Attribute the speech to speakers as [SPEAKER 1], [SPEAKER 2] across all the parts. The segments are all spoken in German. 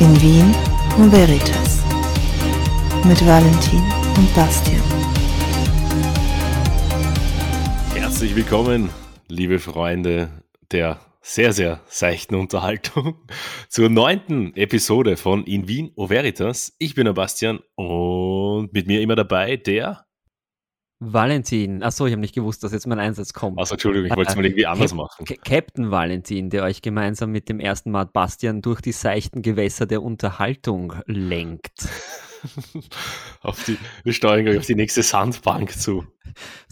[SPEAKER 1] In Wien und Veritas mit Valentin und Bastian.
[SPEAKER 2] Herzlich willkommen, liebe Freunde der sehr, sehr seichten Unterhaltung zur neunten Episode von In Wien O Veritas. Ich bin der Bastian und mit mir immer dabei der
[SPEAKER 3] Valentin. Achso, ich habe nicht gewusst, dass jetzt mein Einsatz kommt.
[SPEAKER 2] Also Entschuldigung, ich wollte es mal irgendwie anders
[SPEAKER 3] Cap
[SPEAKER 2] machen.
[SPEAKER 3] Ca- Captain Valentin, der euch gemeinsam mit dem ersten Mart Bastian durch die seichten Gewässer der Unterhaltung lenkt.
[SPEAKER 2] auf die, wir steuern gleich auf die nächste Sandbank zu.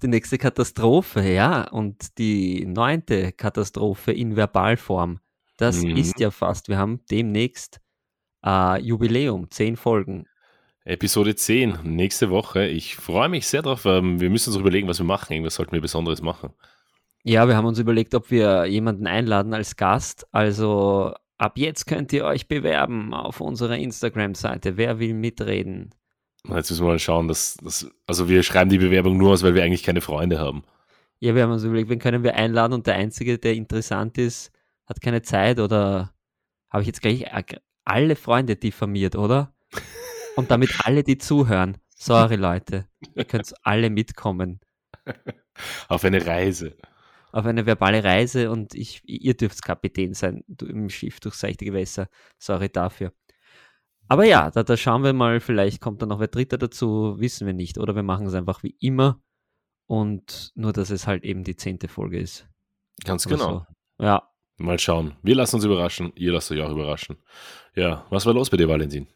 [SPEAKER 3] Die nächste Katastrophe, ja, und die neunte Katastrophe in Verbalform. Das
[SPEAKER 2] Mhm.
[SPEAKER 3] ist ja fast. Wir haben demnächst äh, Jubiläum, zehn Folgen.
[SPEAKER 2] Episode 10, nächste Woche. Ich freue mich sehr drauf. Ähm, Wir müssen uns überlegen, was wir machen. Irgendwas sollten wir Besonderes machen.
[SPEAKER 3] Ja, wir haben uns überlegt, ob wir jemanden einladen als Gast. Also ab jetzt könnt ihr euch bewerben auf unserer Instagram-Seite. Wer will mitreden?
[SPEAKER 2] Jetzt müssen wir mal schauen, dass, dass, also wir schreiben die Bewerbung nur aus, weil wir eigentlich keine Freunde haben.
[SPEAKER 3] Ja, wir haben uns überlegt, wen können wir einladen und der Einzige, der interessant ist, hat keine Zeit oder habe ich jetzt gleich alle Freunde diffamiert, oder? Und damit alle, die zuhören. Sorry, Leute. Ihr könnt alle mitkommen
[SPEAKER 2] Auf eine Reise.
[SPEAKER 3] auf eine verbale Reise und ich, ihr dürft Kapitän sein im Schiff durch seichte Gewässer. Sorry dafür. Aber ja, da, da schauen wir mal, vielleicht kommt da noch wer Dritter dazu, wissen wir nicht. Oder wir machen es einfach wie immer und nur, dass es halt eben die zehnte Folge ist.
[SPEAKER 2] Ganz
[SPEAKER 3] oder
[SPEAKER 2] genau.
[SPEAKER 3] So. Ja,
[SPEAKER 2] Mal schauen. Wir lassen uns überraschen. Ihr lasst euch auch überraschen. Ja, was war los bei dir, Valentin?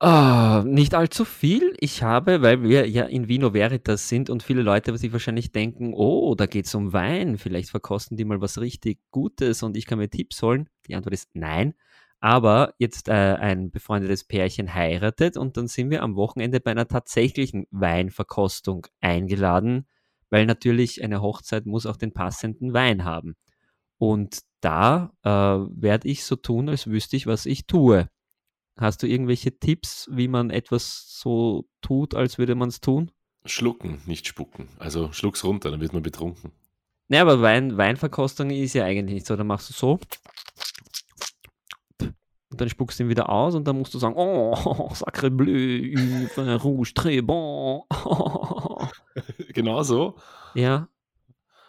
[SPEAKER 3] Ah, nicht allzu viel. Ich habe, weil wir ja in Vino Veritas sind und viele Leute sich wahrscheinlich denken, oh, da geht es um Wein, vielleicht verkosten die mal was richtig Gutes und ich kann mir Tipps holen. Die Antwort ist nein. Aber jetzt äh, ein befreundetes Pärchen heiratet und dann sind wir am Wochenende bei einer tatsächlichen Weinverkostung eingeladen, weil natürlich eine Hochzeit muss auch den passenden Wein haben. Und da äh, werde ich so tun, als wüsste ich, was ich tue. Hast du irgendwelche Tipps, wie man etwas so tut, als würde man es tun?
[SPEAKER 2] Schlucken, nicht spucken. Also schluck's runter, dann wird man betrunken.
[SPEAKER 3] Ja, aber Wein, Weinverkostung ist ja eigentlich nicht so. Dann machst du so und dann spuckst du ihn wieder aus und dann musst du sagen, oh, sacre bleu, rouge, très bon.
[SPEAKER 2] genau so.
[SPEAKER 3] ja,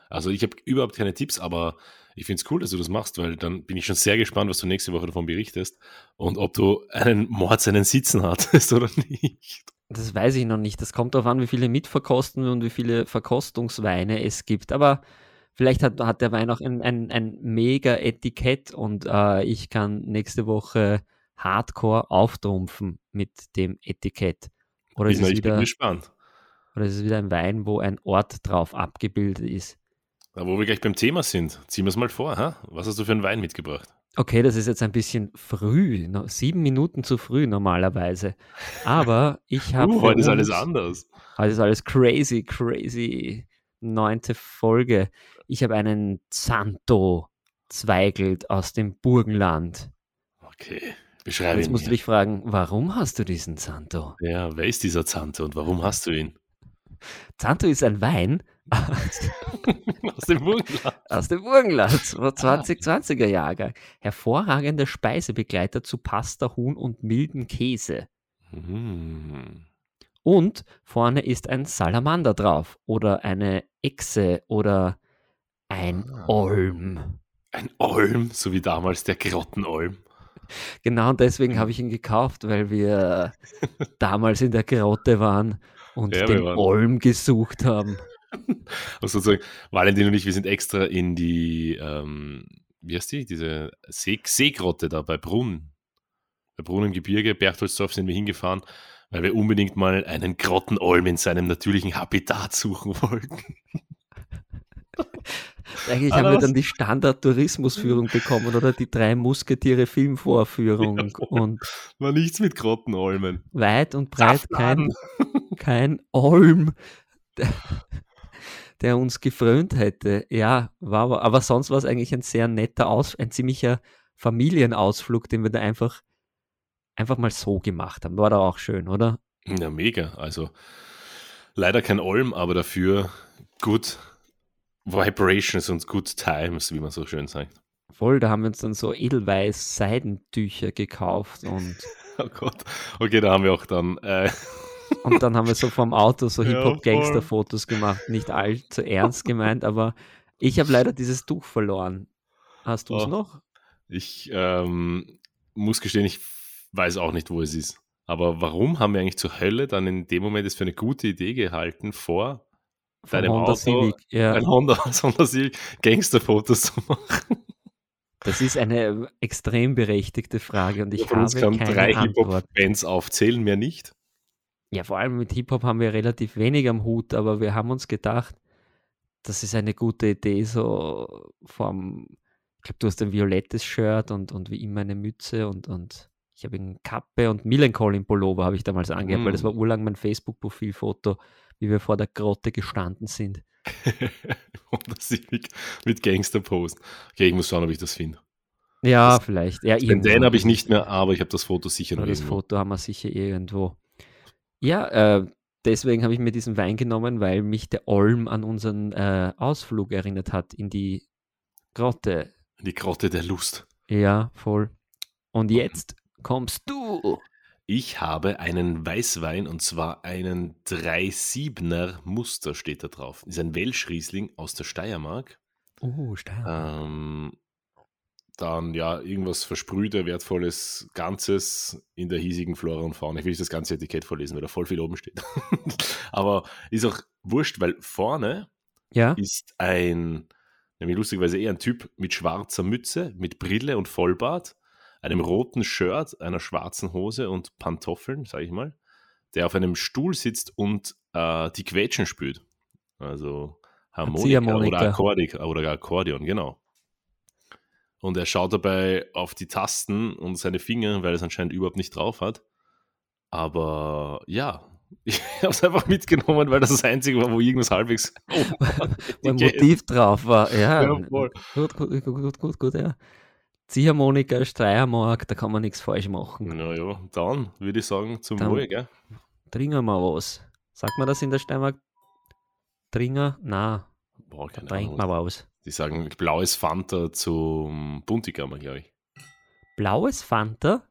[SPEAKER 2] Also ich habe überhaupt keine Tipps, aber ich finde es cool, dass du das machst, weil dann bin ich schon sehr gespannt, was du nächste Woche davon berichtest und ob du einen Mord seinen Sitzen hattest oder nicht.
[SPEAKER 3] das weiß ich noch nicht. Das kommt darauf an, wie viele mitverkosten und wie viele Verkostungsweine es gibt. Aber vielleicht hat, hat der Wein auch ein, ein, ein mega Etikett und äh, ich kann nächste Woche hardcore auftrumpfen mit dem Etikett. Oder ist,
[SPEAKER 2] Ich,
[SPEAKER 3] es
[SPEAKER 2] ich bin
[SPEAKER 3] wieder,
[SPEAKER 2] gespannt.
[SPEAKER 3] oder ist es wieder ein Wein, wo ein Ort drauf abgebildet ist?
[SPEAKER 2] Da, wo wir gleich beim Thema sind, ziehen wir es mal vor. Ha? Was hast du für einen Wein mitgebracht?
[SPEAKER 3] Okay, das ist jetzt ein bisschen früh, sieben Minuten zu früh normalerweise. Aber ich habe.
[SPEAKER 2] Uh, heute ist alles anders.
[SPEAKER 3] Heute ist alles crazy, crazy. Neunte Folge. Ich habe einen Zanto Zweigelt aus dem Burgenland.
[SPEAKER 2] Okay, beschreibe
[SPEAKER 3] Jetzt musst du dich fragen, warum hast du diesen Zanto?
[SPEAKER 2] Ja, wer ist dieser Zante und warum hast du ihn?
[SPEAKER 3] Zanto ist ein Wein
[SPEAKER 2] Aus dem Burgenland.
[SPEAKER 3] aus dem Burgenland, so 2020er Jahrgang. Hervorragender Speisebegleiter zu Pasta, Huhn und milden Käse.
[SPEAKER 2] Hm.
[SPEAKER 3] Und vorne ist ein Salamander drauf oder eine Echse oder ein
[SPEAKER 2] Ah.
[SPEAKER 3] Olm.
[SPEAKER 2] Ein Olm, so wie damals der Grottenolm.
[SPEAKER 3] Genau deswegen habe ich ihn gekauft, weil wir damals in der Grotte waren und
[SPEAKER 2] Ja,
[SPEAKER 3] den Olm gesucht haben.
[SPEAKER 2] Also sozusagen, Valentin und ich, wir sind extra in die, ähm, wie heißt die, diese See Seegrotte da bei Brunn. Bei Brunn im Gebirge, Berchtoldsdorf sind wir hingefahren, weil wir unbedingt mal einen Grottenolm in seinem natürlichen Habitat suchen wollten.
[SPEAKER 3] Eigentlich haben wir dann die Standard-Tourismusführung bekommen oder die drei Musketiere-Filmvorführung
[SPEAKER 2] Ja,
[SPEAKER 3] und
[SPEAKER 2] War nichts mit Grottenolmen.
[SPEAKER 3] weit und breit kein,
[SPEAKER 2] Saftladen.
[SPEAKER 3] kein Olm, der, der uns gefrönt hätte. Ja, war aber, aber sonst war es eigentlich ein sehr netter Aus, ein ziemlicher Familienausflug, den wir da einfach, einfach mal so gemacht haben. War da auch schön, oder?
[SPEAKER 2] Ja, mega. Also leider kein Olm, aber dafür good Vibrations und good times, wie man so schön sagt.
[SPEAKER 3] Voll, da haben wir uns dann so edelweiß Seidentücher gekauft und,
[SPEAKER 2] Oh Gott. Okay, da haben wir auch dann. Äh,
[SPEAKER 3] und dann haben wir so vom Auto so Hip-Hop-Gangster-Fotos gemacht. Nicht allzu ernst gemeint, aber ich habe leider dieses Tuch verloren. Hast du es
[SPEAKER 2] Oh.
[SPEAKER 3] noch?
[SPEAKER 2] ich ähm, muss gestehen, ich weiß auch nicht, wo es ist. Aber warum haben wir eigentlich zur Hölle dann in dem Moment es für eine gute Idee gehalten, vor
[SPEAKER 3] Vom
[SPEAKER 2] deinem
[SPEAKER 3] Honda
[SPEAKER 2] Auto
[SPEAKER 3] Civic. Ja,
[SPEAKER 2] ein Honda, Honda Civic Gangsterfotos zu machen?
[SPEAKER 3] das ist eine extrem berechtigte Frage und ich
[SPEAKER 2] uns
[SPEAKER 3] habe
[SPEAKER 2] kamen
[SPEAKER 3] keine
[SPEAKER 2] drei
[SPEAKER 3] Antwort.
[SPEAKER 2] Hip-Hop-Bands aufzählen, mehr nicht.
[SPEAKER 3] Ja, vor allem mit Hip-Hop haben wir relativ wenig am Hut, aber wir haben uns gedacht, das ist eine gute Idee, so vom, ich glaube, du hast ein violettes Shirt und, und wie immer eine Mütze und, und ich habe eine Kappe und Millencolin Pullover habe ich damals angehabt, weil das
[SPEAKER 2] Mm.
[SPEAKER 3] war urlang mein Facebook-Profilfoto, wie wir vor der Grotte gestanden sind.
[SPEAKER 2] Honda Civic mit Gangster-Post. Okay, ich muss schauen, ob ich das finde.
[SPEAKER 3] Ja,
[SPEAKER 2] Das-
[SPEAKER 3] vielleicht. Ja,
[SPEAKER 2] Den habe ich nicht mehr, aber ich habe das Foto sicher noch
[SPEAKER 3] das
[SPEAKER 2] irgendwo.
[SPEAKER 3] Foto haben wir sicher irgendwo. Ja, äh, deswegen habe ich mir diesen Wein genommen, weil mich der Olm an unseren äh, Ausflug erinnert hat in die Grotte.
[SPEAKER 2] Die Grotte der Lust.
[SPEAKER 3] Ja, voll. Und jetzt kommst du.
[SPEAKER 2] Ich habe einen Weißwein und zwar einen 3-7er Muster steht da drauf. Ist ein Welschriesling aus der Steiermark.
[SPEAKER 3] Oh, Stein.
[SPEAKER 2] Ähm, dann ja, irgendwas versprühte, wertvolles Ganzes in der hiesigen Flora und Fauna. Ich will nicht das ganze Etikett vorlesen, weil da voll viel oben steht. Aber ist auch wurscht, weil vorne
[SPEAKER 3] Ja,
[SPEAKER 2] ist ein, nämlich lustigerweise eher ein Typ mit schwarzer Mütze, mit Brille und Vollbart, einem roten Shirt, einer schwarzen Hose und Pantoffeln, sage ich mal, der auf einem Stuhl sitzt und äh, die Quetschen spült. Also Harmonika oder, Akkordik, oder Akkordeon, genau. Und er schaut dabei auf die Tasten und seine Finger, weil er es anscheinend überhaupt nicht drauf hat. Aber ja, ich habe es einfach mitgenommen, weil das das Einzige war, wo irgendwas halbwegs. Oh, Etikett.
[SPEAKER 3] Motiv drauf war. Ja,
[SPEAKER 2] Ja,
[SPEAKER 3] gut, gut, gut, gut, ja. Ziehharmonika, Steiermark, da kann man nichts falsch machen.
[SPEAKER 2] Naja, dann würde ich sagen, zum
[SPEAKER 3] Dann-
[SPEAKER 2] Wohl, gell?
[SPEAKER 3] Trinken wir was. Sagt man das in der Steiermark? Tringer? Na,
[SPEAKER 2] Boah, keine Ahnung.
[SPEAKER 3] man was.
[SPEAKER 2] Die sagen blaues Fanta zum Buntigammer, glaube ich.
[SPEAKER 3] Blaues Fanta?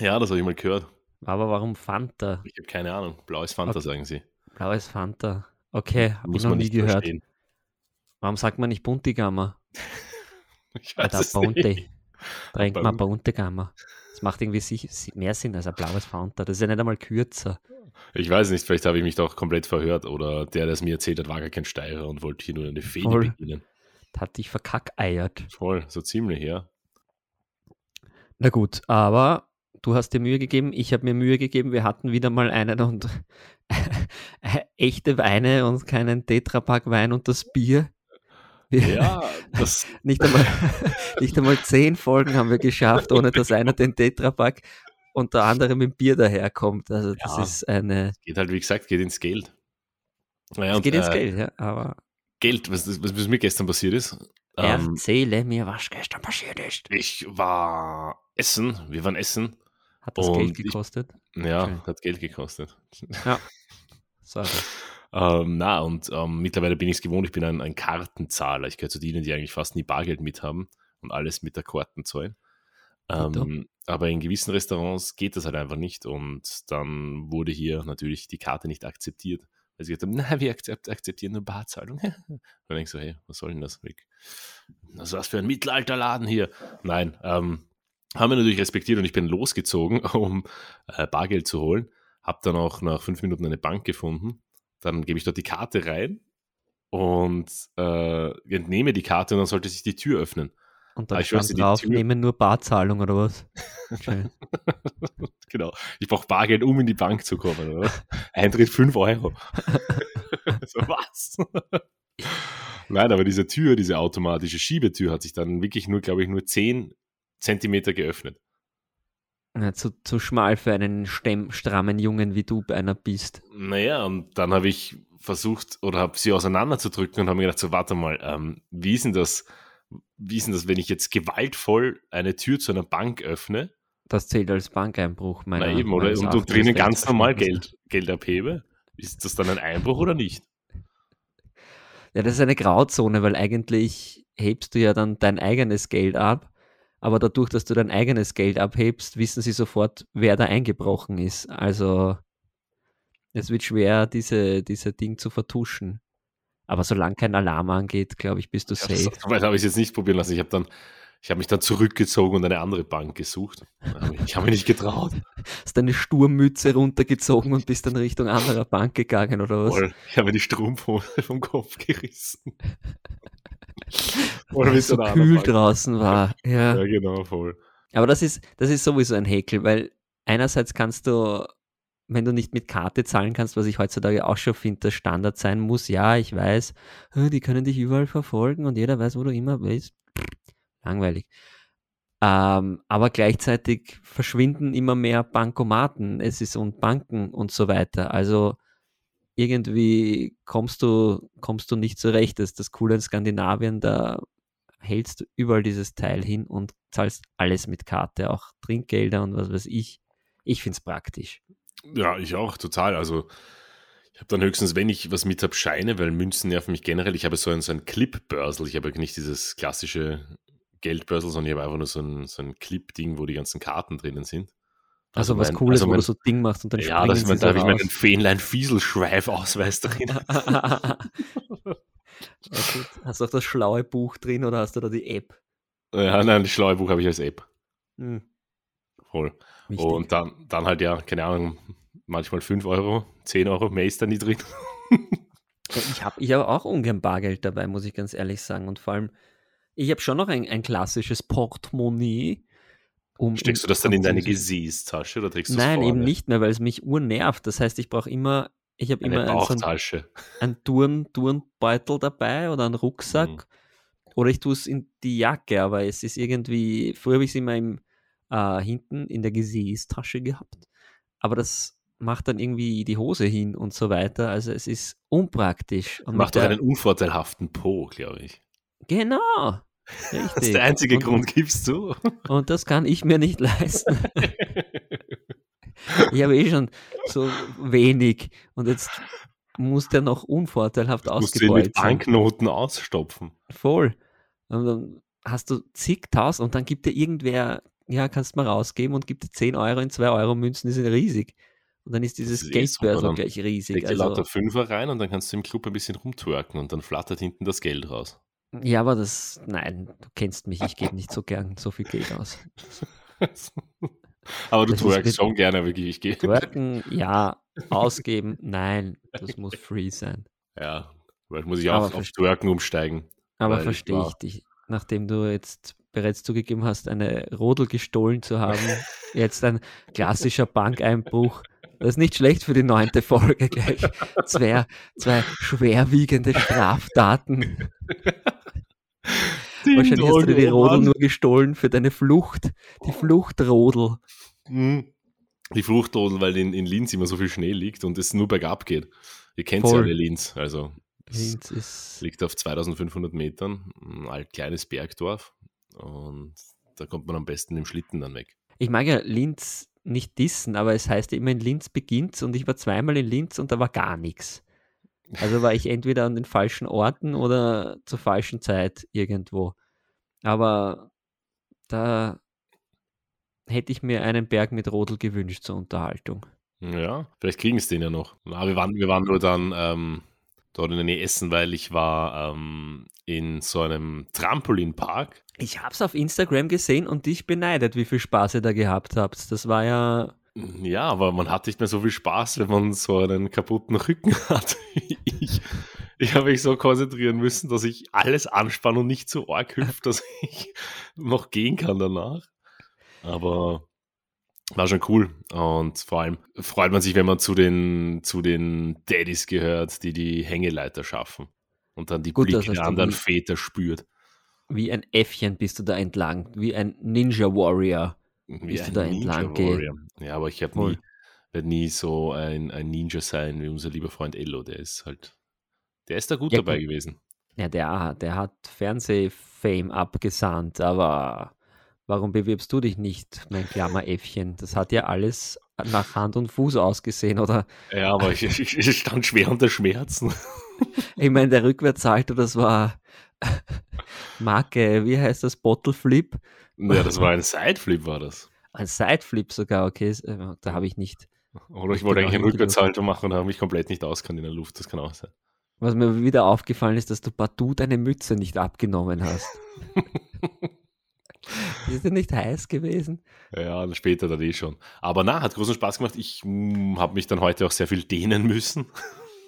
[SPEAKER 2] Ja, das habe ich mal gehört.
[SPEAKER 3] Aber warum Fanta?
[SPEAKER 2] Ich habe keine Ahnung. Blaues Fanta,
[SPEAKER 3] Okay.
[SPEAKER 2] sagen sie.
[SPEAKER 3] Blaues Fanta. Okay, habe ich noch
[SPEAKER 2] man
[SPEAKER 3] nie
[SPEAKER 2] nicht
[SPEAKER 3] gehört.
[SPEAKER 2] verstehen.
[SPEAKER 3] Warum sagt man nicht Buntigammer?
[SPEAKER 2] Ich
[SPEAKER 3] Oder
[SPEAKER 2] weiß es
[SPEAKER 3] Bunte.
[SPEAKER 2] nicht.
[SPEAKER 3] Trinkt man
[SPEAKER 2] uns-
[SPEAKER 3] Buntigammer. Das macht irgendwie mehr Sinn als ein blaues Fanta. Das ist ja nicht einmal kürzer.
[SPEAKER 2] Ich weiß nicht, vielleicht habe ich mich doch komplett verhört oder der, der es mir erzählt hat, war gar kein Steirer und wollte hier nur eine Fehde
[SPEAKER 3] Voll.
[SPEAKER 2] beginnen.
[SPEAKER 3] Das hat dich verkackeiert.
[SPEAKER 2] Voll, so ziemlich, ja.
[SPEAKER 3] Na gut, aber du hast dir Mühe gegeben, ich habe mir Mühe gegeben. Wir hatten wieder mal einen und echte Weine und keinen Tetrapack-Wein und das Bier.
[SPEAKER 2] Ja, das,
[SPEAKER 3] nicht, einmal, nicht einmal zehn Folgen haben wir geschafft, ohne dass einer den Tetrapack und der andere mit dem Bier daherkommt. Also das
[SPEAKER 2] Ja.
[SPEAKER 3] ist eine.
[SPEAKER 2] geht halt, wie gesagt, geht ins Geld. Naja,
[SPEAKER 3] Es
[SPEAKER 2] und,
[SPEAKER 3] geht ins
[SPEAKER 2] äh,
[SPEAKER 3] Geld, ja. Aber
[SPEAKER 2] Geld, was, was, was mir gestern passiert ist. Ähm,
[SPEAKER 3] erzähle mir, was gestern passiert ist.
[SPEAKER 2] ich war essen, wir waren essen.
[SPEAKER 3] Hat das Geld
[SPEAKER 2] ich-
[SPEAKER 3] gekostet?
[SPEAKER 2] Ja,
[SPEAKER 3] Schön.
[SPEAKER 2] hat Geld gekostet.
[SPEAKER 3] Sorry.
[SPEAKER 2] Ähm, na, und ähm, mittlerweile bin ich es gewohnt, ich bin ein, ein Kartenzahler. Ich gehöre zu denen, die eigentlich fast nie Bargeld mit haben und alles mit der Karten zahlen. Ähm, aber in gewissen Restaurants geht das halt einfach nicht und dann wurde hier natürlich die Karte nicht akzeptiert. Weil sie gesagt haben, na, wir akzept, akzeptieren nur Barzahlung. dann denke ich so, hey, was soll denn das? Was was für ein Mittelalterladen hier? Nein, ähm, haben wir natürlich respektiert und ich bin losgezogen, um äh, Bargeld zu holen. Hab dann auch nach fünf Minuten eine Bank gefunden. Dann gebe ich dort die Karte rein und äh, entnehme die Karte und dann sollte sich die Tür öffnen.
[SPEAKER 3] Und
[SPEAKER 2] Ah,
[SPEAKER 3] dann
[SPEAKER 2] ich schwör's
[SPEAKER 3] stand
[SPEAKER 2] die
[SPEAKER 3] drauf, nehmen nur Barzahlung oder was?
[SPEAKER 2] Genau. Ich brauche Bargeld, um in die Bank zu kommen. Oder? Eintritt 5 Euro. so, was? Nein, aber diese Tür, diese automatische Schiebetür hat sich dann wirklich nur, glaube ich, nur 10 Zentimeter geöffnet.
[SPEAKER 3] Ja, zu, zu schmal für einen stemm, strammen Jungen, wie du einer bist.
[SPEAKER 2] Naja, und dann habe ich versucht oder habe sie auseinanderzudrücken und habe mir gedacht, so warte mal, ähm, wie ist denn das, wie ist denn das, wenn ich jetzt gewaltvoll eine Tür zu einer Bank öffne,
[SPEAKER 3] Das zählt als Bankeinbruch, meiner
[SPEAKER 2] na eben, oder? Und du drinnen ganz normal. Geld, Geld abhebe? Ist das dann ein Einbruch oder nicht?
[SPEAKER 3] Ja, das ist eine Grauzone, weil eigentlich hebst du ja dann dein eigenes Geld ab. Aber dadurch, dass du dein eigenes Geld abhebst, wissen sie sofort, wer da eingebrochen ist. Also es wird schwer, diese, diese Ding zu vertuschen. Aber solange kein Alarm angeht, glaube ich, bist du safe.
[SPEAKER 2] Ja, so weit habe ich jetzt nicht probieren lassen. Ich habe dann, ich habe mich dann zurückgezogen und eine andere Bank gesucht. Ich habe mich nicht getraut.
[SPEAKER 3] Hast deine Sturmmütze runtergezogen und bist dann Richtung anderer Bank gegangen, oder was?
[SPEAKER 2] Voll. Ich habe mir die Strumpfhose vom Kopf gerissen.
[SPEAKER 3] Weil es so kühl draußen war. Ja.
[SPEAKER 2] ja, genau, voll.
[SPEAKER 3] Aber das ist, das ist sowieso ein Häkel, weil einerseits kannst du wenn du nicht mit Karte zahlen kannst, was ich heutzutage auch schon finde, dass Standard sein muss, ja, ich weiß, die können dich überall verfolgen und jeder weiß, wo du immer bist. Langweilig. Ähm, aber gleichzeitig verschwinden immer mehr Bankomaten, es ist und Banken und so weiter. Also irgendwie kommst du, kommst du nicht zurecht. Das ist das Coole in Skandinavien, da hältst du überall dieses Teil hin und zahlst alles mit Karte, auch Trinkgelder und was weiß ich. Ich finde es praktisch.
[SPEAKER 2] Ja, ich auch, total. Also ich habe dann höchstens, wenn ich was mit habe, Scheine, weil Münzen nerven mich generell. Ich habe so ein, so ein Clip-Börsel. Ich habe nicht dieses klassische Geldbörsel, sondern ich habe einfach nur so ein, so ein Clip-Ding, wo die ganzen Karten drinnen sind.
[SPEAKER 3] Also, also was mein, Cooles, also mein, wo du so Ding machst und dann
[SPEAKER 2] Ja, das, man, da habe ich meinen Fähnlein-Fieselschweif-Ausweis drin. ja,
[SPEAKER 3] hast du auch das schlaue Buch drin oder hast du da die App?
[SPEAKER 2] Ja, nein, das schlaue Buch habe ich als App. Hm. Voll. Wichtig. Und dann, dann halt ja, keine Ahnung, manchmal 5 Euro, 10 Euro, mehr ist da nie drin.
[SPEAKER 3] ich habe ich hab auch ungern Bargeld dabei, muss ich ganz ehrlich sagen. Und vor allem, ich habe schon noch ein, ein klassisches Portemonnaie.
[SPEAKER 2] Um Steckst du das dann in deine Gesäßtasche oder trägst du
[SPEAKER 3] Nein, eben nicht mehr, weil es mich urnervt. Das heißt, ich brauche immer, ich habe immer
[SPEAKER 2] Bauchtasche.
[SPEAKER 3] so einen, einen Turn, Turnbeutel dabei oder einen Rucksack. Mhm. Oder ich tue es in die Jacke, aber es ist irgendwie, früher habe ich es immer im, äh, hinten in der Gesäßtasche gehabt. Aber das macht dann irgendwie die Hose hin und so weiter. Also es ist unpraktisch.
[SPEAKER 2] Und macht doch einen unvorteilhaften Po, glaube ich.
[SPEAKER 3] Genau. Richtig.
[SPEAKER 2] Das ist der einzige und, Grund, gibst du.
[SPEAKER 3] Und das kann ich mir nicht leisten. ich habe eh schon so wenig und jetzt muss der noch unvorteilhaft ausgebeult
[SPEAKER 2] sein. mit Banknoten ausstopfen.
[SPEAKER 3] Voll. Und dann hast du zigtausend und dann gibt dir irgendwer ja, kannst du mal rausgeben und gibt 10 Euro in 2 Euro Münzen, die sind riesig. Und dann ist dieses Geldbörsel eh gleich riesig.
[SPEAKER 2] Leg also, lauter Fünfer rein und dann kannst du im Club ein bisschen rumtwerken und dann flattert hinten das Geld raus.
[SPEAKER 3] Ja, aber das, nein, du kennst mich, ich gebe nicht so gern so viel Geld aus.
[SPEAKER 2] aber du twerkst schon gerne, wirklich. Ich gehe.
[SPEAKER 3] Twerken, ja, ausgeben, nein, das muss free sein.
[SPEAKER 2] Ja, weil muss ich auch auf Twerken umsteigen.
[SPEAKER 3] Aber verstehe ich dich, nachdem du jetzt bereits zugegeben hast, eine Rodel gestohlen zu haben. Jetzt ein klassischer Bankeinbruch. Das ist nicht schlecht für die neunte Folge gleich. Zwei, zwei schwerwiegende Straftaten. Ding Wahrscheinlich hast du dir die Rodel nur gestohlen für deine Flucht. Die Fluchtrodel.
[SPEAKER 2] Hm. Die Fluchtrodel, weil in, in Linz immer so viel Schnee liegt und es nur bergab geht. Ihr kennt ja alle Linz, also
[SPEAKER 3] Linz ist
[SPEAKER 2] liegt auf 2500 Metern, ein alt kleines Bergdorf. Und da kommt man am besten im Schlitten dann weg.
[SPEAKER 3] Ich mag ja Linz nicht dissen, aber es heißt ja immer, in Linz beginnt und ich war zweimal in Linz und da war gar nichts. Also war ich entweder an den falschen Orten oder zur falschen Zeit irgendwo. Aber da hätte ich mir einen Berg mit Rodel gewünscht zur Unterhaltung.
[SPEAKER 2] Ja, vielleicht kriegen es den ja noch. Aber wir waren, wir waren nur dann ähm, dort in der Nähe essen, weil ich war ähm, in so einem Trampolinpark.
[SPEAKER 3] Ich habe es auf Instagram gesehen und dich beneidet, wie viel Spaß ihr da gehabt habt. Das war ja.
[SPEAKER 2] Ja, aber man hat nicht mehr so viel Spaß, wenn man so einen kaputten Rücken hat wie ich. Ich habe mich so konzentrieren müssen, dass ich alles anspanne und nicht so arg hüpft, dass ich noch gehen kann danach. Aber war schon cool. Und vor allem freut man sich, wenn man zu den, zu den Daddys gehört, die die Hängeleiter schaffen und dann die Gut, Blicke der anderen Väter spürt.
[SPEAKER 3] Wie ein Äffchen bist du da entlang, wie ein Ninja Warrior
[SPEAKER 2] bist du da entlang Warrior. Ja, aber ich habe nie, werde nie so ein, ein Ninja sein wie unser lieber Freund Ello. Der ist halt, der ist da gut ja, dabei gewesen.
[SPEAKER 3] Ja, der, der hat Fernsehfame abgesandt, aber Warum bewirbst du dich nicht, mein Klammeräffchen? Das hat ja alles nach Hand und Fuß ausgesehen, oder?
[SPEAKER 2] Ja, aber ich, ich, ich stand schwer unter Schmerzen.
[SPEAKER 3] Ich meine, der Rückwärtssalto, das war Marke, wie heißt das? Bottle Flip?
[SPEAKER 2] Ja, das war ein Sideflip, war das.
[SPEAKER 3] Ein Sideflip sogar, okay, äh, da habe ich nicht.
[SPEAKER 2] Oder ich wollte
[SPEAKER 3] Genau,
[SPEAKER 2] eigentlich einen
[SPEAKER 3] hinten
[SPEAKER 2] Rückwärtssalto machen und habe mich komplett nicht auskannt in der Luft, das kann auch sein.
[SPEAKER 3] Was mir wieder aufgefallen ist, dass du partout deine Mütze nicht abgenommen hast. ist dir nicht heiß gewesen?
[SPEAKER 2] Ja, später dann eh schon. Aber na, hat großen Spaß gemacht. Ich habe mich dann heute auch sehr viel dehnen müssen,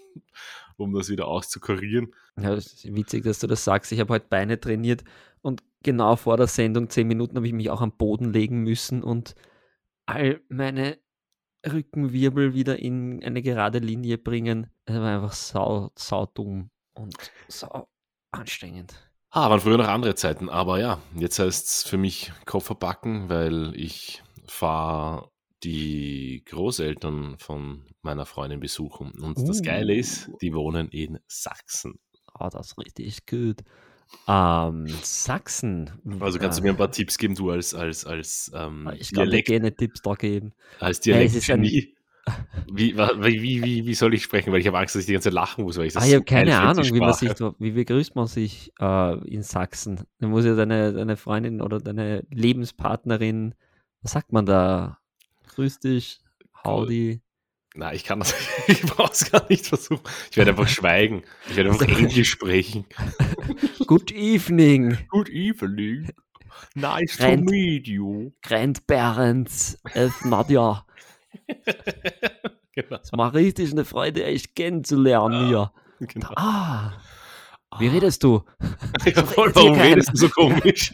[SPEAKER 2] um das wieder auszukurieren.
[SPEAKER 3] Ja, ist witzig, dass du das sagst. Ich habe heute Beine trainiert und genau vor der Sendung, zehn Minuten, habe ich mich auch am Boden legen müssen und all meine Rückenwirbel wieder in eine gerade Linie bringen. Es war einfach sau, sau dumm und sau anstrengend.
[SPEAKER 2] Ah, waren früher noch andere Zeiten, aber ja, jetzt heißt es für mich Koffer packen, weil ich fahre die Großeltern von meiner Freundin besuchen. Und das
[SPEAKER 3] Uh.
[SPEAKER 2] Geile ist, die wohnen in Sachsen.
[SPEAKER 3] Ah, das ist richtig gut. Ähm, Sachsen.
[SPEAKER 2] Also kannst du
[SPEAKER 3] Äh,
[SPEAKER 2] mir ein paar Tipps geben, du als, als, als ähm,
[SPEAKER 3] Ich kann dir
[SPEAKER 2] Dialekt,
[SPEAKER 3] gerne Tipps da geben.
[SPEAKER 2] als
[SPEAKER 3] Ja, ein-
[SPEAKER 2] Dialektgenie. Wie, wie, wie, wie, soll ich sprechen? Weil ich habe Angst, dass ich die ganze Zeit lachen muss, weil ich das
[SPEAKER 3] Ah, ich habe keine Ahnung, wie man sich, wie begrüßt man sich äh, in Sachsen? Dann muss ja deine, deine Freundin oder deine Lebenspartnerin, was sagt man da? Grüß dich, howdy.
[SPEAKER 2] Nein, ich kann das, ich brauche es gar nicht versuchen. Ich werde einfach schweigen. Ich werde einfach Englisch sprechen.
[SPEAKER 3] Good evening,
[SPEAKER 2] Good evening. Nice to
[SPEAKER 3] Rent.
[SPEAKER 2] meet you.
[SPEAKER 3] grandparents of Nadja.
[SPEAKER 2] genau,
[SPEAKER 3] Es war richtig eine Freude, euch kennenzulernen hier.
[SPEAKER 2] genau.
[SPEAKER 3] Ah, wie redest du?
[SPEAKER 2] Ja, voll, warum
[SPEAKER 3] keiner.
[SPEAKER 2] redest du so komisch?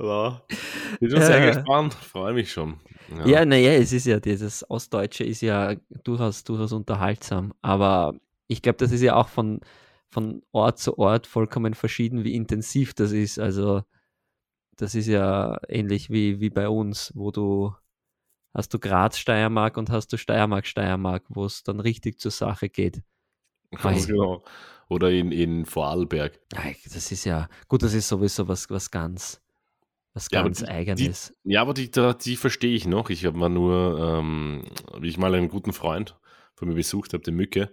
[SPEAKER 2] Ja. Ich bin sehr
[SPEAKER 3] Ja.
[SPEAKER 2] gespannt. Freue mich schon.
[SPEAKER 3] Ja, naja, es ist ja, dieses Ostdeutsche ist ja durchaus, durchaus unterhaltsam, aber ich glaube, das ist ja auch von, von Ort zu Ort vollkommen verschieden, wie intensiv das ist. Also, das ist ja ähnlich wie, wie bei uns, wo du hast du Graz Steiermark und hast du Steiermark Steiermark, wo es dann richtig zur Sache geht.
[SPEAKER 2] Ganz genau. Oder in, in Vorarlberg.
[SPEAKER 3] Das ist ja, gut, das ist sowieso was, was ganz, was
[SPEAKER 2] Ja, aber
[SPEAKER 3] ganz
[SPEAKER 2] die- die-
[SPEAKER 3] Eigenes.
[SPEAKER 2] Ja, aber die, die verstehe ich noch. Ich habe mal nur, ähm, wie ich mal einen guten Freund von mir besucht habe, den Mücke,